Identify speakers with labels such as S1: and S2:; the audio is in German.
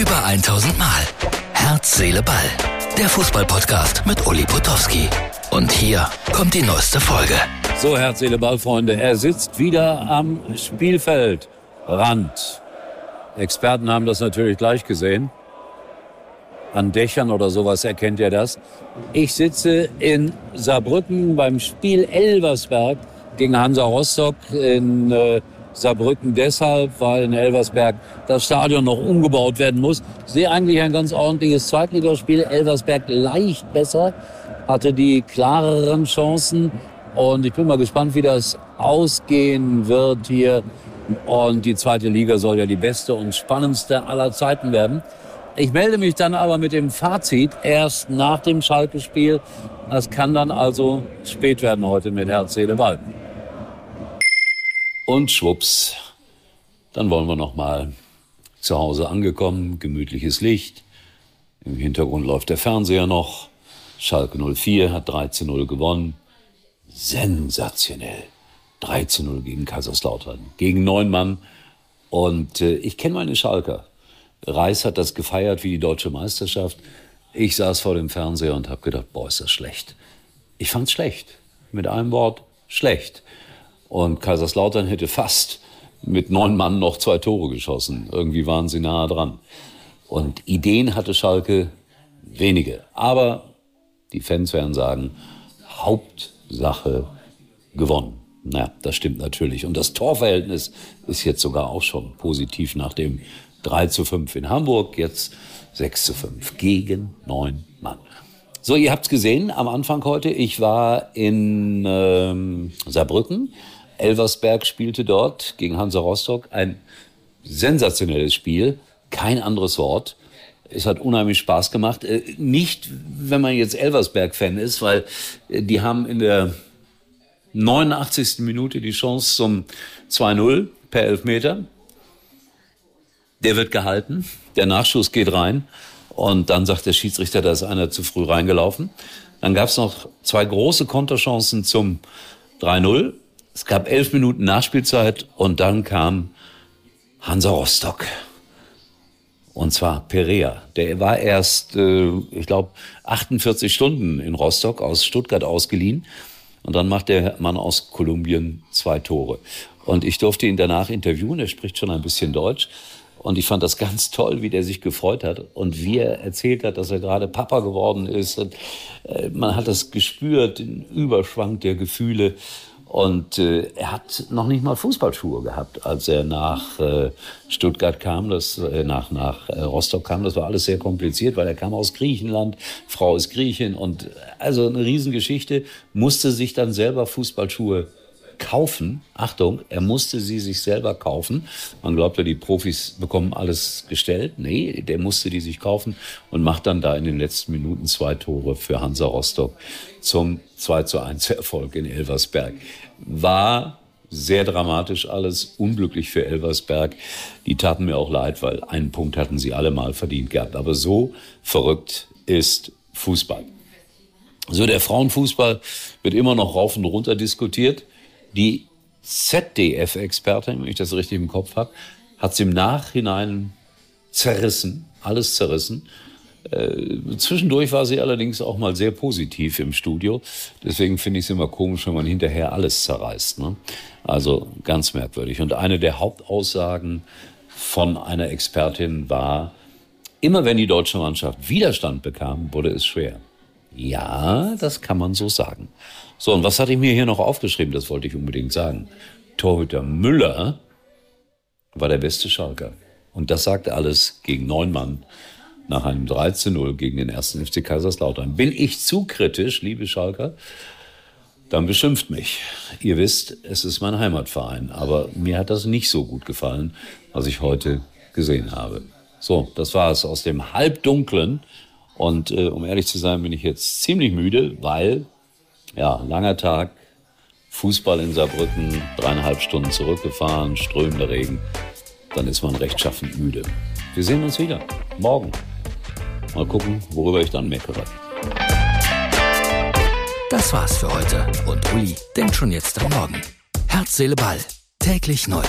S1: Über 1000 Mal. Herz, Seele, Ball. Der Fußballpodcast mit Uli Potowski. Und hier kommt die neueste Folge.
S2: So, Herz, Seele, Ball, Freunde. Er sitzt wieder am Spielfeldrand. Experten haben das natürlich gleich gesehen. An Dächern oder sowas erkennt ihr das. Ich sitze in Saarbrücken beim Spiel Elversberg gegen Hansa Rostock in äh, Saarbrücken deshalb, weil in Elversberg das Stadion noch umgebaut werden muss. Ich sehe eigentlich ein ganz ordentliches Zweitligaspiel. Elversberg leicht besser, hatte die klareren Chancen. Und ich bin mal gespannt, wie das ausgehen wird hier. Und die zweite Liga soll ja die beste und spannendste aller Zeiten werden. Ich melde mich dann aber mit dem Fazit erst nach dem Schalke-Spiel. Das kann dann also spät werden heute mit Herz, Seele, Ball. Und schwupps, dann wollen wir noch mal zu Hause angekommen, gemütliches Licht. Im Hintergrund läuft der Fernseher noch. Schalke 04 hat 3 zu 0 gewonnen. Sensationell. 3 zu 0 gegen Kaiserslautern, gegen neun Mann. Und äh, ich kenne meine Schalker. Reis hat das gefeiert wie die deutsche Meisterschaft. Ich saß vor dem Fernseher und habe gedacht, boah, ist das schlecht. Ich fand's schlecht. Mit einem Wort, schlecht. Und Kaiserslautern hätte fast mit neun Mann noch zwei Tore geschossen. Irgendwie waren sie nahe dran. Und Ideen hatte Schalke wenige. Aber die Fans werden sagen, Hauptsache gewonnen. Naja, das stimmt natürlich. Und das Torverhältnis ist jetzt sogar auch schon positiv nach dem 3 zu 5 in Hamburg, jetzt 6 zu 5 gegen neun Mann. So, ihr habt's gesehen am Anfang heute. Ich war in ähm, Saarbrücken Elversberg spielte dort gegen Hansa Rostock. Ein sensationelles Spiel, kein anderes Wort. Es hat unheimlich Spaß gemacht. Äh, nicht, wenn man jetzt Elversberg-Fan ist, weil äh, die haben in der 89. Minute die Chance zum 2-0 per Elfmeter. Der wird gehalten, der Nachschuss geht rein und dann sagt der Schiedsrichter, da ist einer zu früh reingelaufen. Dann gab es noch zwei große Konterchancen zum 3-0 es gab elf Minuten Nachspielzeit und dann kam Hansa Rostock. Und zwar Perea. Der war erst, äh, ich glaube, 48 Stunden in Rostock aus Stuttgart ausgeliehen. Und dann macht der Mann aus Kolumbien zwei Tore. Und ich durfte ihn danach interviewen. Er spricht schon ein bisschen Deutsch. Und ich fand das ganz toll, wie der sich gefreut hat und wie er erzählt hat, dass er gerade Papa geworden ist. Und, äh, man hat das gespürt, den Überschwang der Gefühle. Und äh, er hat noch nicht mal Fußballschuhe gehabt, als er nach äh, Stuttgart kam, das, äh, nach, nach äh, Rostock kam. Das war alles sehr kompliziert, weil er kam aus Griechenland, Frau ist Griechin. Und äh, also eine Riesengeschichte, musste sich dann selber Fußballschuhe kaufen. Achtung, er musste sie sich selber kaufen. Man glaubt ja, die Profis bekommen alles gestellt. Nee, der musste die sich kaufen und macht dann da in den letzten Minuten zwei Tore für Hansa Rostock zum 2 zu 1 Erfolg in Elversberg. War sehr dramatisch alles, unglücklich für Elversberg. Die taten mir auch leid, weil einen Punkt hatten sie alle mal verdient gehabt. Aber so verrückt ist Fußball. So, der Frauenfußball wird immer noch rauf und runter diskutiert. Die ZDF-Expertin, wenn ich das richtig im Kopf habe, hat es im Nachhinein zerrissen, alles zerrissen. Äh, zwischendurch war sie allerdings auch mal sehr positiv im Studio. Deswegen finde ich es immer komisch, wenn man hinterher alles zerreißt. Ne? Also ganz merkwürdig. Und eine der Hauptaussagen von einer Expertin war, immer wenn die deutsche Mannschaft Widerstand bekam, wurde es schwer. Ja, das kann man so sagen. So, und was hatte ich mir hier noch aufgeschrieben? Das wollte ich unbedingt sagen. Torhüter Müller war der beste Schalker. Und das sagte alles gegen neun Mann nach einem 13-0 gegen den ersten FC Kaiserslautern. Bin ich zu kritisch, liebe Schalker? Dann beschimpft mich. Ihr wisst, es ist mein Heimatverein, aber mir hat das nicht so gut gefallen, was ich heute gesehen habe. So, das war es aus dem Halbdunklen. Und äh, um ehrlich zu sein, bin ich jetzt ziemlich müde, weil, ja, langer Tag, Fußball in Saarbrücken, dreieinhalb Stunden zurückgefahren, strömender Regen. Dann ist man rechtschaffend müde. Wir sehen uns wieder. Morgen. Mal gucken, worüber ich dann meckere.
S1: Das war's für heute. Und Uli denkt schon jetzt am Morgen. Herz, Seele, Ball. Täglich neu.